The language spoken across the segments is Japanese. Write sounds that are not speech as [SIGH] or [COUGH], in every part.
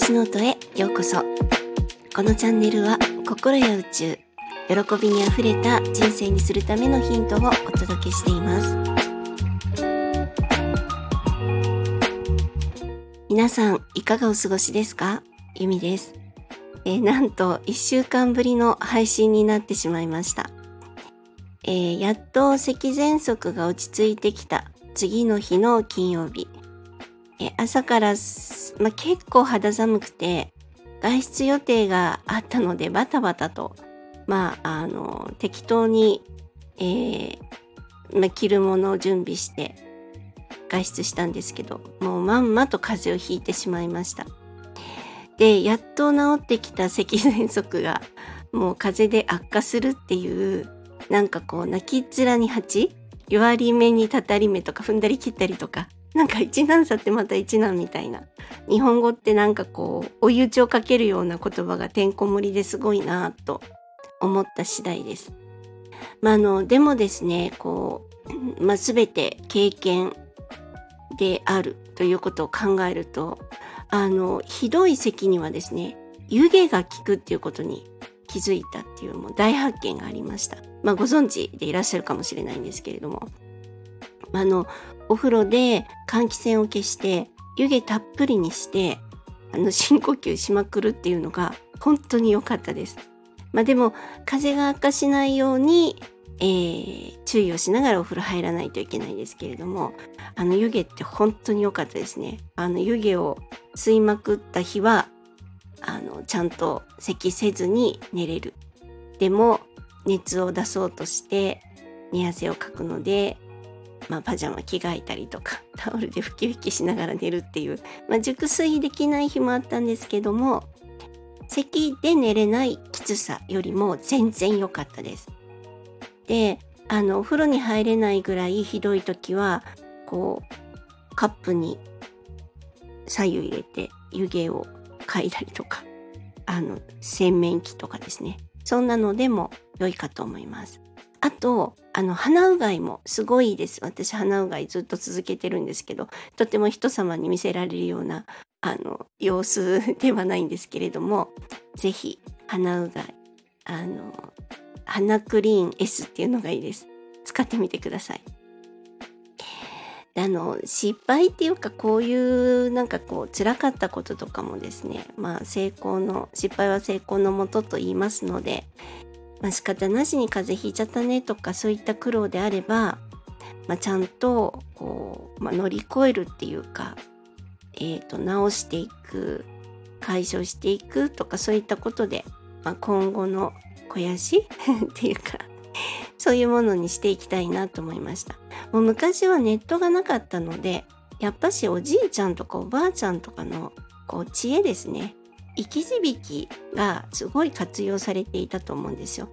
私ノートへようこそこのチャンネルは心や宇宙喜びにあふれた人生にするためのヒントをお届けしています。皆さんいかがお過ごしですか？ゆみです。えー、なんと1週間ぶりの配信になってしまいました。えー、やっと咳喘息が落ち着いてきた次の日の金曜日。え朝から、ま結構肌寒くて、外出予定があったのでバタバタと、まあ、あの、適当に、えー、ま着るものを準備して外出したんですけど、もうまんまと風邪をひいてしまいました。で、やっと治ってきた咳喘息が、もう風邪で悪化するっていう、なんかこう、泣きっ面に蜂弱り目にたたり目とか踏んだり切ったりとかなんか一難差ってまた一難みたいな日本語ってなんかこう追い打ちをかけるような言葉がてんこ盛りですごいなと思った次第です。まあ、あのでもですねこう、[CLEARS THROAT] まあ、全て経験であるということを考えるとあのひどい咳にはですね湯気が効くっていうことに気づいたっていうもう大発見がありました。まあご存知でいらっしゃるかもしれないんですけれども、あの、お風呂で換気扇を消して湯気たっぷりにしてあの深呼吸しまくるっていうのが本当に良かったです。まあでも風が悪化しないように、えー、注意をしながらお風呂入らないといけないんですけれどもあの湯気って本当に良かったですね。あの湯気を吸いまくった日はあのちゃんと咳せずに寝れるでも熱を出そうとして寝汗をかくので、まあ、パジャマ着替えたりとか [LAUGHS] タオルで拭き拭きしながら寝るっていう、まあ、熟睡できない日もあったんですけども咳で寝れないきつさよりも全然良かったです。であのお風呂に入れないぐらいひどい時はこうカップに左右入れて湯気を嗅いだりとか、あの、洗面器とかですね。そんなのでも良いかと思います。あと、あの、鼻うがいもすごいです。私、鼻うがいずっと続けてるんですけど、とても人様に見せられるような、あの、様子ではないんですけれども、是非鼻うがい、あの、鼻クリーン S っていうのがいいです。使ってみてください。あの失敗っていうかこういうなんかこう辛かったこととかもですねまあ成功の失敗は成功のもとと言いますので、まあ、仕方なしに風邪ひいちゃったねとかそういった苦労であれば、まあ、ちゃんとこう、まあ、乗り越えるっていうか、えーと、直していく解消していくとかそういったことで、まあ、今後の肥やし [LAUGHS] っていうかそういうものにしていきたいなと思いました。もう昔はネットがなかったので、やっぱしおじいちゃんとかおばあちゃんとかのこう知恵ですね。生き字引がすごい活用されていたと思うんですよ。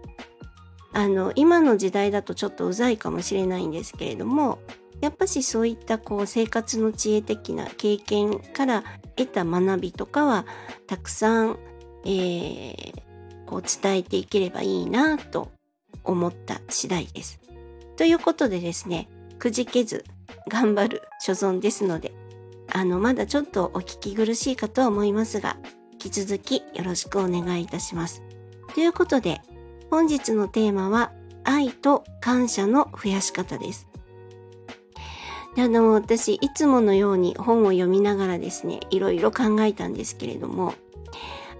あの今の時代だとちょっとうざいかもしれないんですけれどもやっぱしそういったこう生活の知恵的な経験から得た学びとかはたくさん、えー、こう伝えていければいいなと思った次第です。ということでですねくじけず頑張る所存ですので、あの、まだちょっとお聞き苦しいかとは思いますが、き続きよろしくお願いいたします。ということで、本日のテーマは、愛と感謝の増やし方です。であの、私、いつものように本を読みながらですね、いろいろ考えたんですけれども、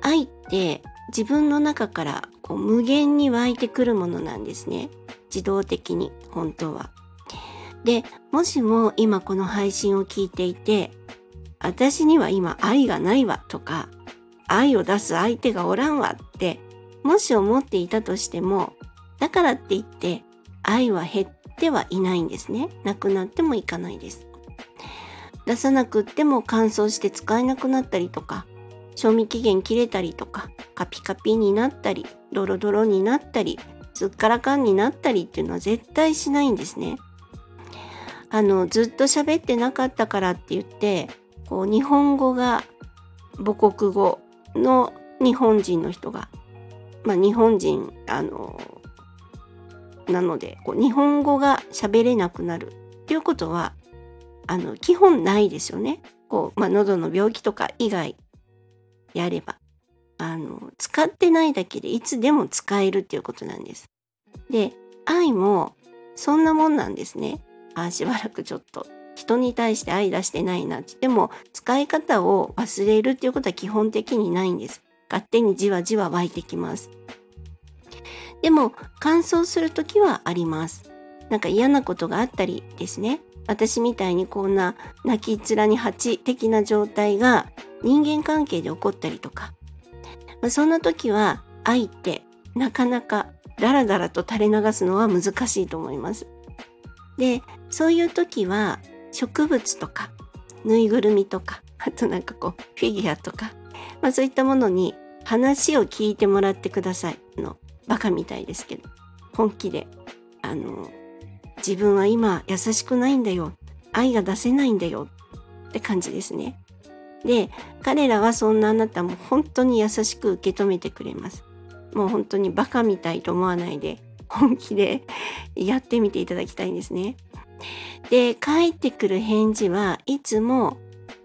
愛って自分の中からこう無限に湧いてくるものなんですね。自動的に、本当は。で、もしも今この配信を聞いていて、私には今愛がないわとか、愛を出す相手がおらんわって、もし思っていたとしても、だからって言って愛は減ってはいないんですね。なくなってもいかないです。出さなくっても乾燥して使えなくなったりとか、賞味期限切れたりとか、カピカピになったり、ドロドロになったり、すっからかんになったりっていうのは絶対しないんですね。あのずっと喋ってなかったからって言ってこう日本語が母国語の日本人の人がまあ日本人あのなのでこう日本語が喋れなくなるっていうことはあの基本ないですよね。こうまあ、喉の病気とか以外やれば、あの、使ってないだけでいつでも使えるっていうことなんです。で、愛もそんなもんなんですね。ああしばらくちょっと人に対して愛出してないなって言っても使い方を忘れるっていうことは基本的にないんです。勝手にじわじわ湧いてきます。でも乾燥する時はあります。なんか嫌なことがあったりですね。私みたいにこんな泣き面に蜂的な状態が人間関係で起こったりとか、そんな時は愛ってなかなかダラダラと垂れ流すのは難しいと思います。で、そういう時は植物とかぬいぐるみとか、あとなんかこうフィギュアとか、まあそういったものに話を聞いてもらってください。のバカみたいですけど、本気で。あの、自分は今優しくないんだよ。愛が出せないんだよ。って感じですね。で、彼らはそんなあなたも本当に優しく受け止めてくれます。もう本当にバカみたいと思わないで、本気でやってみていただきたいんですね。で、返ってくる返事はいつも、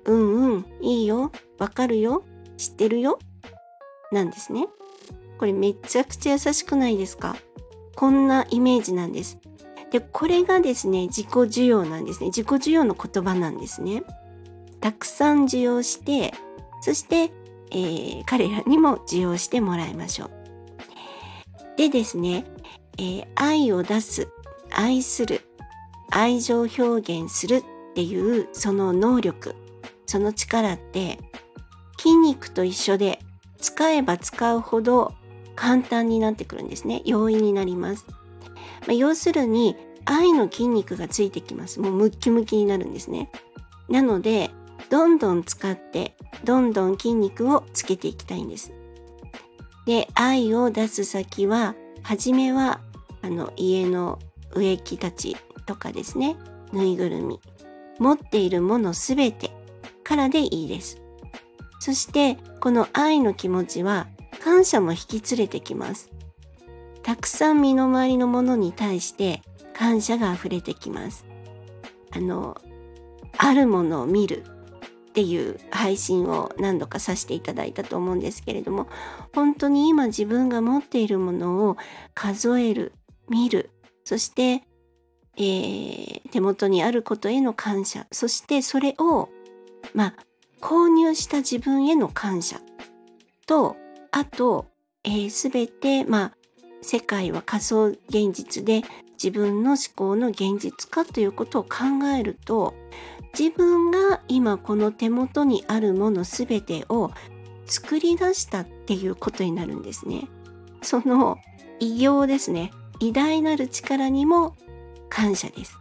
うんうん、いいよ、わかるよ、知ってるよ、なんですね。これめちゃくちゃ優しくないですか？こんなイメージなんです。で、これがですね、自己需要なんですね。自己需要の言葉なんですね。たくさん需要して、そして、えー、彼らにも需要してもらいましょう。でですね、えー、愛を出す、愛する、愛情表現するっていうその能力、その力って筋肉と一緒で使えば使うほど簡単になってくるんですね。容易になります。まあ、要するに愛の筋肉がついてきます。もうムッキムキになるんですね。なので、どんどん使って、どんどん筋肉をつけていきたいんです。で、愛を出す先は、はじめは、あの、家の植木たちとかですね、ぬいぐるみ、持っているものすべてからでいいです。そして、この愛の気持ちは、感謝も引き連れてきます。たくさん身の回りのものに対して感謝が溢れてきます。あの、あるものを見るっていう配信を何度かさせていただいたと思うんですけれども、本当に今自分が持っているものを数える、見る、そして、えー、手元にあることへの感謝、そしてそれを、まあ、購入した自分への感謝と、あと、す、え、べ、て、まあ、世界は仮想現実で自分の思考の現実化ということを考えると自分が今この手元にあるもの全てを作り出したっていうことになるんですね。その偉業ですね。偉大なる力にも感謝です。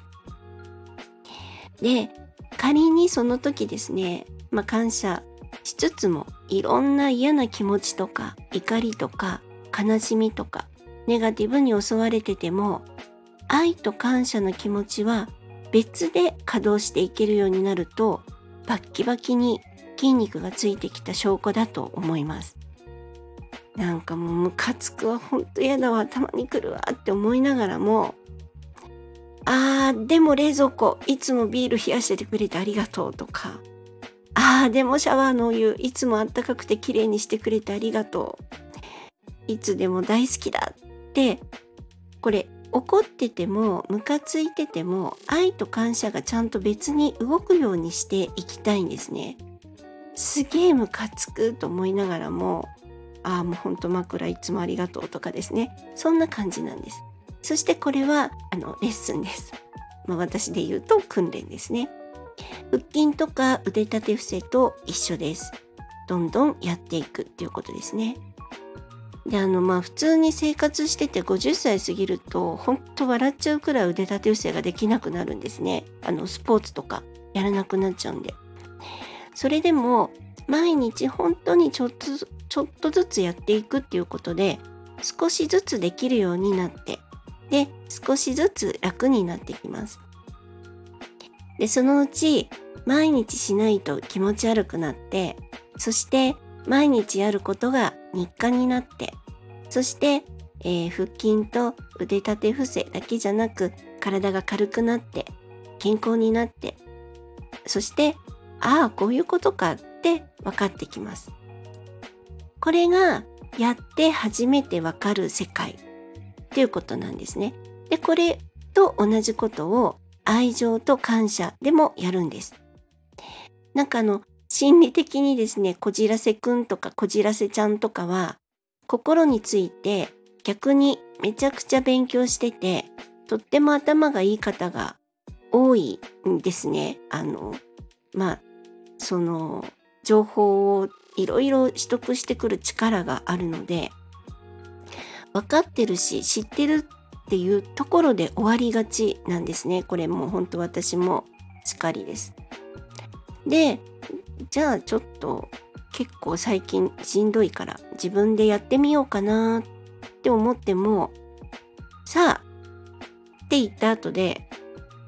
で、仮にその時ですね、まあ、感謝しつつもいろんな嫌な気持ちとか怒りとか悲しみとかネガティブに襲われてても愛と感謝の気持ちは別で稼働していけるようになるとバッキバキに筋肉がついてきた証拠だと思います。なんかもうムカつくわ。ほんと嫌だわ。たまに来るわ。って思いながらもあーでも冷蔵庫いつもビール冷やしててくれてありがとうとかあーでもシャワーのお湯いつもあったかくて綺麗にしてくれてありがとういつでも大好きだってこれ怒っててもムカついてても愛と感謝がちゃんと別に動くようにしていきたいんですね。すげえムカつくと思いながらもああもうほんと枕いつもありがとうとかですねそんな感じなんです。そしてこれはあのレッスンです。まあ、私で言うと訓練ですね。腹筋とか腕立て伏せと一緒です。どんどんやっていくっていうことですね。であのまあ普通に生活してて50歳過ぎるとほんと笑っちゃうくらい腕立て伏せができなくなるんですねあのスポーツとかやらなくなっちゃうんでそれでも毎日本当にちょっとちょっとずつやっていくっていうことで少しずつできるようになってで少しずつ楽になってきます。でそのうち毎日しないと気持ち悪くなってそして毎日やることが日課になってそして、えー、腹筋と腕立て伏せだけじゃなく体が軽くなって健康になってそしてああこういうことかって分かってきます。これがやって初めてわかる世界。っていうことなんですね。で、これと同じことを愛情と感謝でもやるんです。なんかあの、心理的にですね、こじらせくんとかこじらせちゃんとかは、心について逆にめちゃくちゃ勉強してて、とっても頭がいい方が多いんですね。あの、まあ、その、情報をいろいろ取得してくる力があるので、分かってるし、知ってるっていうところで終わりがちなんですね。これもう本当私もしかりです。で、じゃあちょっと結構最近しんどいから自分でやってみようかなって思っても、さあって言った後で、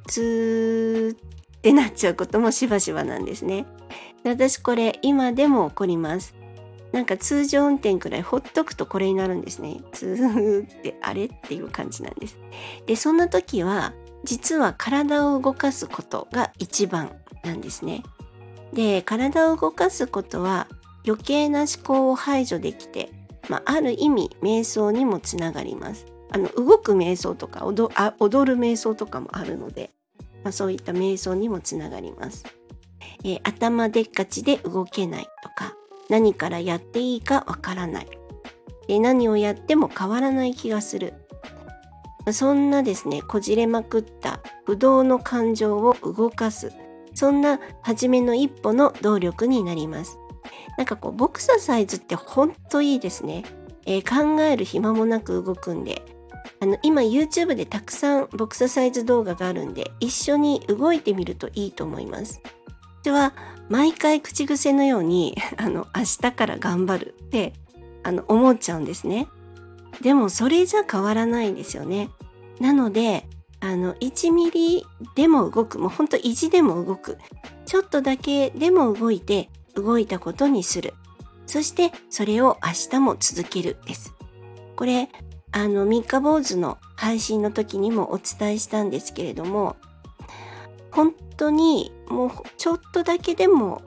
ツーってなっちゃうこともしばしばなんですね。私これ今でも起こります。なんか通常運転くらいほっとくとこれになるんですね。ツーってあれっていう感じなんです。で、そんな時は実は体を動かすことが一番なんですね。で、体を動かすことは余計な思考を排除できて、まあ、ある意味瞑想にもつながります。あの動く瞑想とか踊踊る瞑想とかもあるので、まあ、そういった瞑想にもつながります。えー、頭でっかちで動けないとか何からやっていいかわからない、え、何をやっても変わらない気がする。そんなですねこじれまくった不動の感情を動かす。そんな初めの一歩の動力になります。なんかこうボクササイズってほんといいですね、えー、考える暇もなく動くんで。あの今 YouTube でたくさんボクササイズ動画があるんで一緒に動いてみるといいと思います。私は毎回口癖のように [LAUGHS] あの明日から頑張るってあの思っちゃうんですね。でもそれじゃ変わらないんですよね。なのであの1ミリでも動くもうほんと意地でも動くちょっとだけでも動いて動いたことにするそしてそれを明日も続けるですこれあの三日坊主の配信の時にもお伝えしたんですけれども本当にもうちょっとだけでも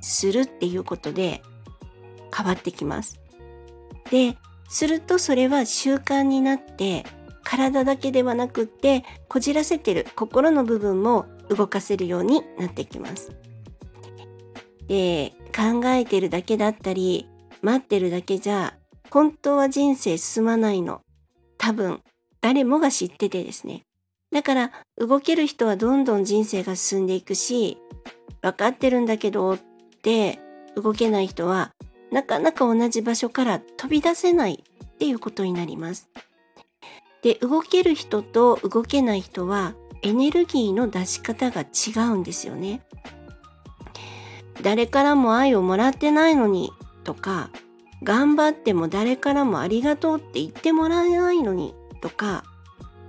するっていうことで変わってきます。で、するとそれは習慣になって体だけではなくってこじらせてる心の部分も動かせるようになってきます。で、考えてるだけだったり待ってるだけじゃ本当は人生進まないの。多分誰もが知っててですね。だから動ける人はどんどん人生が進んでいくし分かってるんだけどって動けない人はなかなか同じ場所から飛び出せないっていうことになります。で動ける人と動けない人はエネルギーの出し方が違うんですよね。誰からも愛をもらってないのにとか頑張っても誰からもありがとうって言ってもらえないのにとか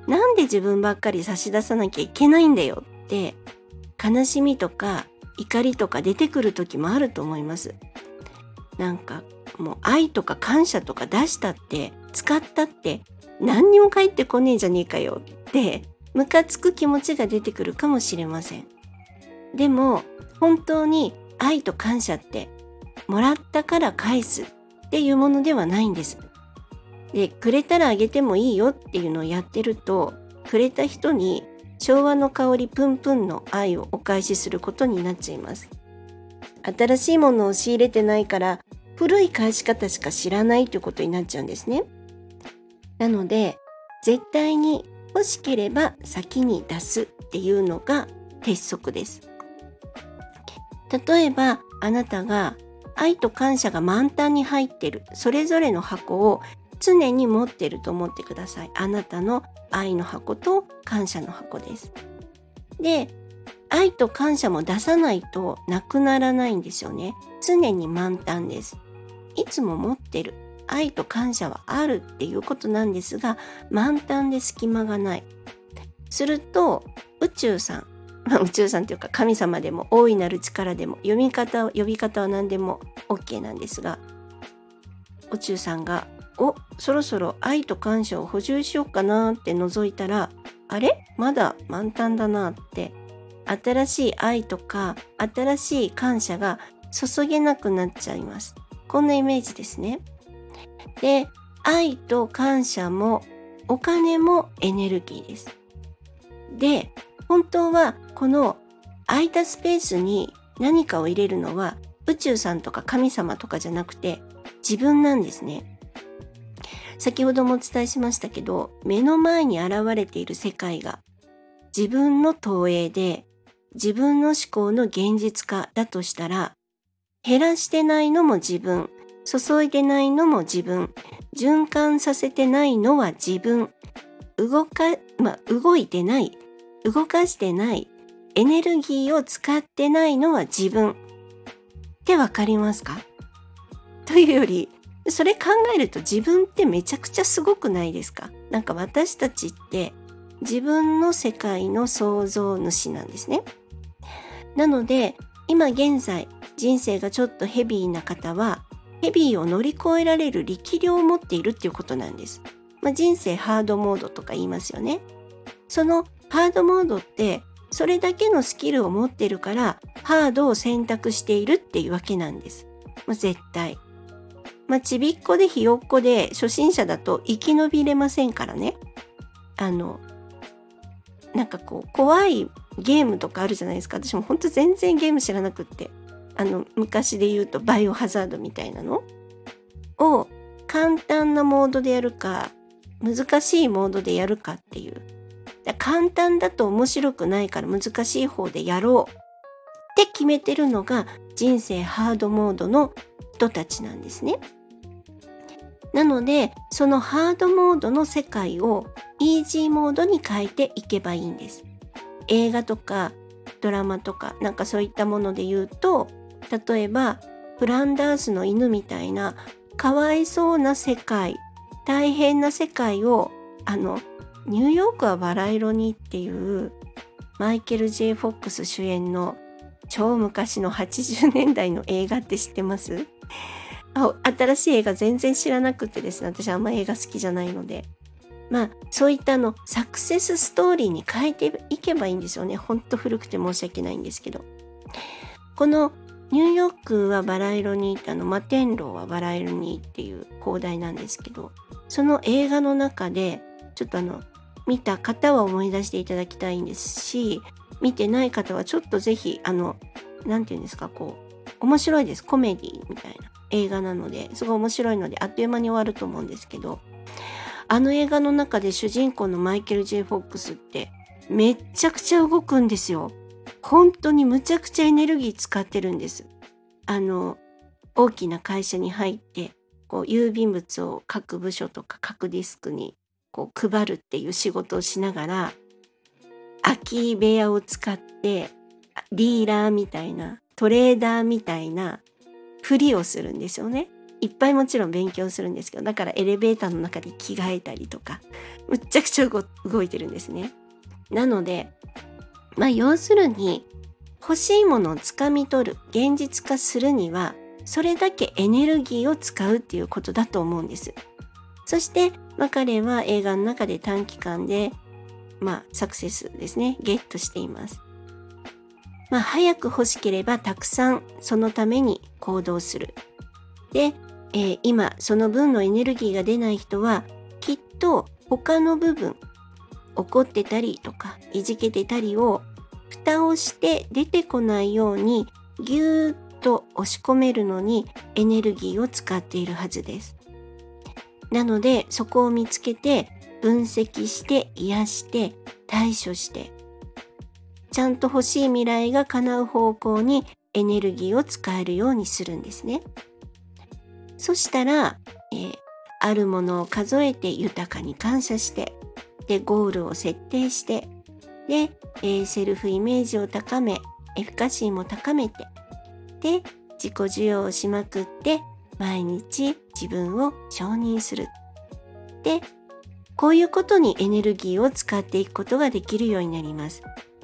なんで自分ばっかり差し出さなきゃいけないんだよって悲しみとか怒りとか出てくる時もあると思います。なんかもう愛とか感謝とか出したって使ったって何にも返ってこねえじゃねえかよってムカつく気持ちが出てくるかもしれません。でも本当に愛と感謝ってもらったから返すっていうものではないんです。でくれたらあげてもいいよっていうのをやってるとくれた人に昭和の香りプンプンの愛をお返しすることになっちゃいます。新しいものを仕入れてないから古い返し方しか知らないということになっちゃうんですね。なので絶対に欲しければ先に出すっていうのが鉄則です。例えばあなたが愛と感謝が満タンに入ってる。それぞれの箱を常に持ってると思ってください。あなたの愛の箱と感謝の箱です。で、愛と感謝も出さないとなくならないんですよね。常に満タンです。いつも持ってる。愛と感謝はあるっていうことなんですが、満タンで隙間がない。すると、宇宙さん、まあ、宇宙さんというか神様でも大いなる力でも読み方呼び方は何でも OK なんですが宇宙さんがおそろそろ愛と感謝を補充しようかなって覗いたらあれ？まだ満タンだなって新しい愛とか新しい感謝が注げなくなっちゃいます。こんなイメージですね。で、愛と感謝もお金もエネルギーです。で、本当はこの空いたスペースに何かを入れるのは宇宙さんとか神様とかじゃなくて自分なんですね。先ほどもお伝えしましたけど目の前に現れている世界が自分の投影で自分の思考の現実化だとしたら減らしてないのも自分注いでないのも自分循環させてないのは自分動か、まあ、動いてない動かしてないエネルギーを使ってないのは自分ってわかりますか？というよりそれ考えると自分ってめちゃくちゃすごくないですか？なんか私たちって自分の世界の創造主なんですね。なので今現在人生がちょっとヘビーな方はヘビーを乗り越えられる力量を持っているっていうことなんです。まあ、人生ハードモードとか言いますよね。そのハードモードってそれだけのスキルを持ってるからハードを選択しているっていうわけなんです。まあ、絶対。まあ、ちびっこでひよっこで初心者だと生き延びれませんからね。あの、なんかこう怖いゲームとかあるじゃないですか。私も本当全然ゲーム知らなくって。あの昔で言うとバイオハザードみたいなの？を簡単なモードでやるか難しいモードでやるかっていう簡単だと面白くないから難しい方でやろうって決めてるのが人生ハードモードの人たちなんですね。なのでそのハードモードの世界をイージーモードに変えていけばいいんです。映画とかドラマとかなんかそういったもので言うと例えばフランダースの犬みたいなかわいそうな世界大変な世界をあのニューヨークはバラ色にっていうマイケル・ J・ フォックス主演の超昔の80年代の映画って知ってます？あ新しい映画全然知らなくてですね。私あんま映画好きじゃないので。まあそういったのサクセスストーリーに変えていけばいいんですよね。ほんと古くて申し訳ないんですけど。このニューヨークはバラ色にあの摩天楼はバラ色にっていう放題なんですけどその映画の中でちょっとあの見た方は思い出していただきたいんですし見てない方はちょっとぜひあの何て言うんですかこう面白いですコメディみたいな映画なのですごい面白いのであっという間に終わると思うんですけどあの映画の中で主人公のマイケル・ジェフォックスってめっちゃくちゃ動くんですよ。本当にむちゃくちゃエネルギー使ってるんです。あの大きな会社に入ってこう郵便物を各部署とか各ディスクにこう配るっていう仕事をしながら空き部屋を使ってディーラーみたいなトレーダーみたいなふりをするんですよね。いっぱいもちろん勉強するんですけどだからエレベーターの中で着替えたりとかむっちゃくちゃ動いてるんですね。なのでまあ要するに欲しいものをつかみ取る現実化するにはそれだけエネルギーを使うっていうことだと思うんです。そして、まあ、彼は映画の中で短期間で、まあ、サクセスですねゲットしています。まあ、早く欲しければたくさんそのために行動する。で、えー、今その分のエネルギーが出ない人はきっと他の部分怒ってたりとかいじけてたりを蓋をして出てこないようにぎゅーっと押し込めるのにエネルギーを使っているはずです。なのでそこを見つけて分析して癒して対処してちゃんと欲しい未来が叶う方向にエネルギーを使えるようにするんですね。そしたら、えー、あるものを数えて豊かに感謝してでゴールを設定してで、えー、セルフイメージを高めエフィカシーも高めてで自己需要をしまくって毎日自分を承認するでこういうことにエネルギーを使っていくことができるようになります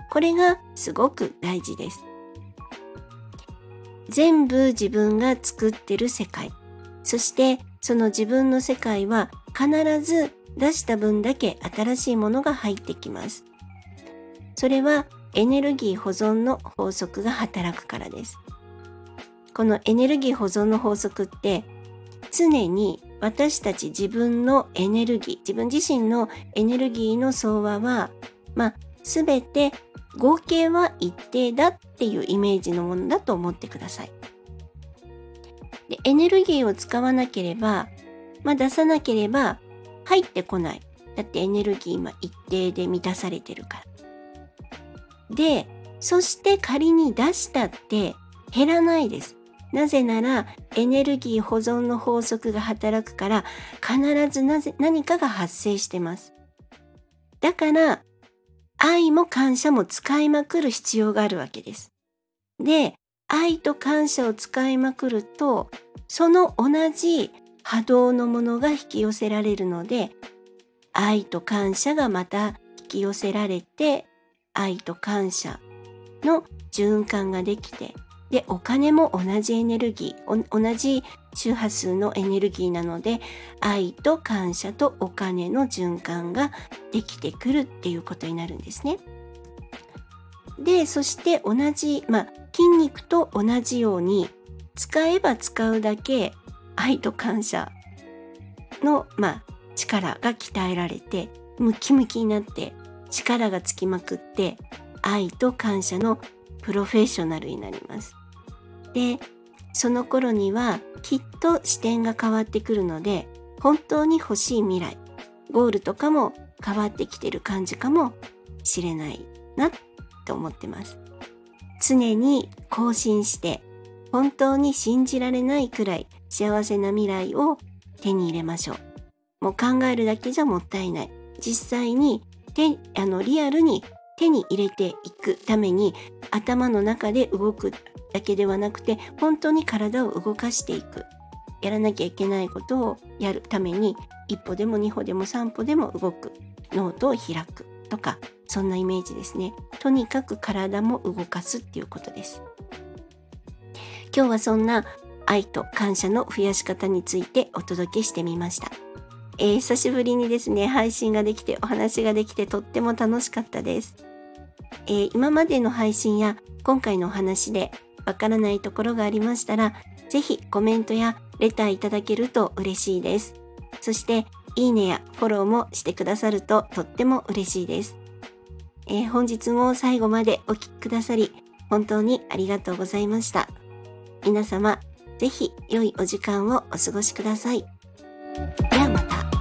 これがすごく大事です全部自分が作ってる世界そしてその自分の世界は必ず出した分だけ新しいものが入ってきます。それはエネルギー保存の法則が働くからです。このエネルギー保存の法則って常に私たち自分のエネルギー自分自身のエネルギーの総和はまあ全て合計は一定だっていうイメージのものだと思ってください。でエネルギーを使わなければ、まあ、出さなければ入ってこない。だってエネルギー今一定で満たされてるから。で、そして仮に出したって減らないです。なぜならエネルギー保存の法則が働くから必ずなぜ何かが発生してます。だから愛も感謝も使いまくる必要があるわけです。で、愛と感謝を使いまくるとその同じ波動のものが引き寄せられるので愛と感謝がまた引き寄せられて愛と感謝の循環ができてでお金も同じエネルギー同じ周波数のエネルギーなので愛と感謝とお金の循環ができてくるっていうことになるんですね。でそして同じ、まあ、筋肉と同じように使えば使うだけ愛と感謝の、まあ、力が鍛えられてムキムキになって力がつきまくって愛と感謝のプロフェッショナルになります。でその頃にはきっと視点が変わってくるので本当に欲しい未来ゴールとかも変わってきてる感じかもしれないなと思ってます。常に更新して本当に信じられないくらい幸せな未来を手に入れましょう。もう考えるだけじゃもったいない。実際に手あのリアルに手に入れていくために頭の中で動くだけではなくて本当に体を動かしていく。やらなきゃいけないことをやるために一歩でも二歩でも三歩でも動く。ノートを開く。とかそんなイメージですね。とにかく体も動かすっていうことです。今日はそんな愛と感謝の増やし方についてお届けしてみました、えー、久しぶりにですね配信ができてお話ができてとっても楽しかったです、えー、今までの配信や今回のお話でわからないところがありましたら、ぜひコメントやレターいただけると嬉しいです。そして、いいねやフォローもしてくださるととっても嬉しいです。えー、本日も最後までお聴きくださり、本当にありがとうございました。皆様、ぜひ良いお時間をお過ごしください。ではまた。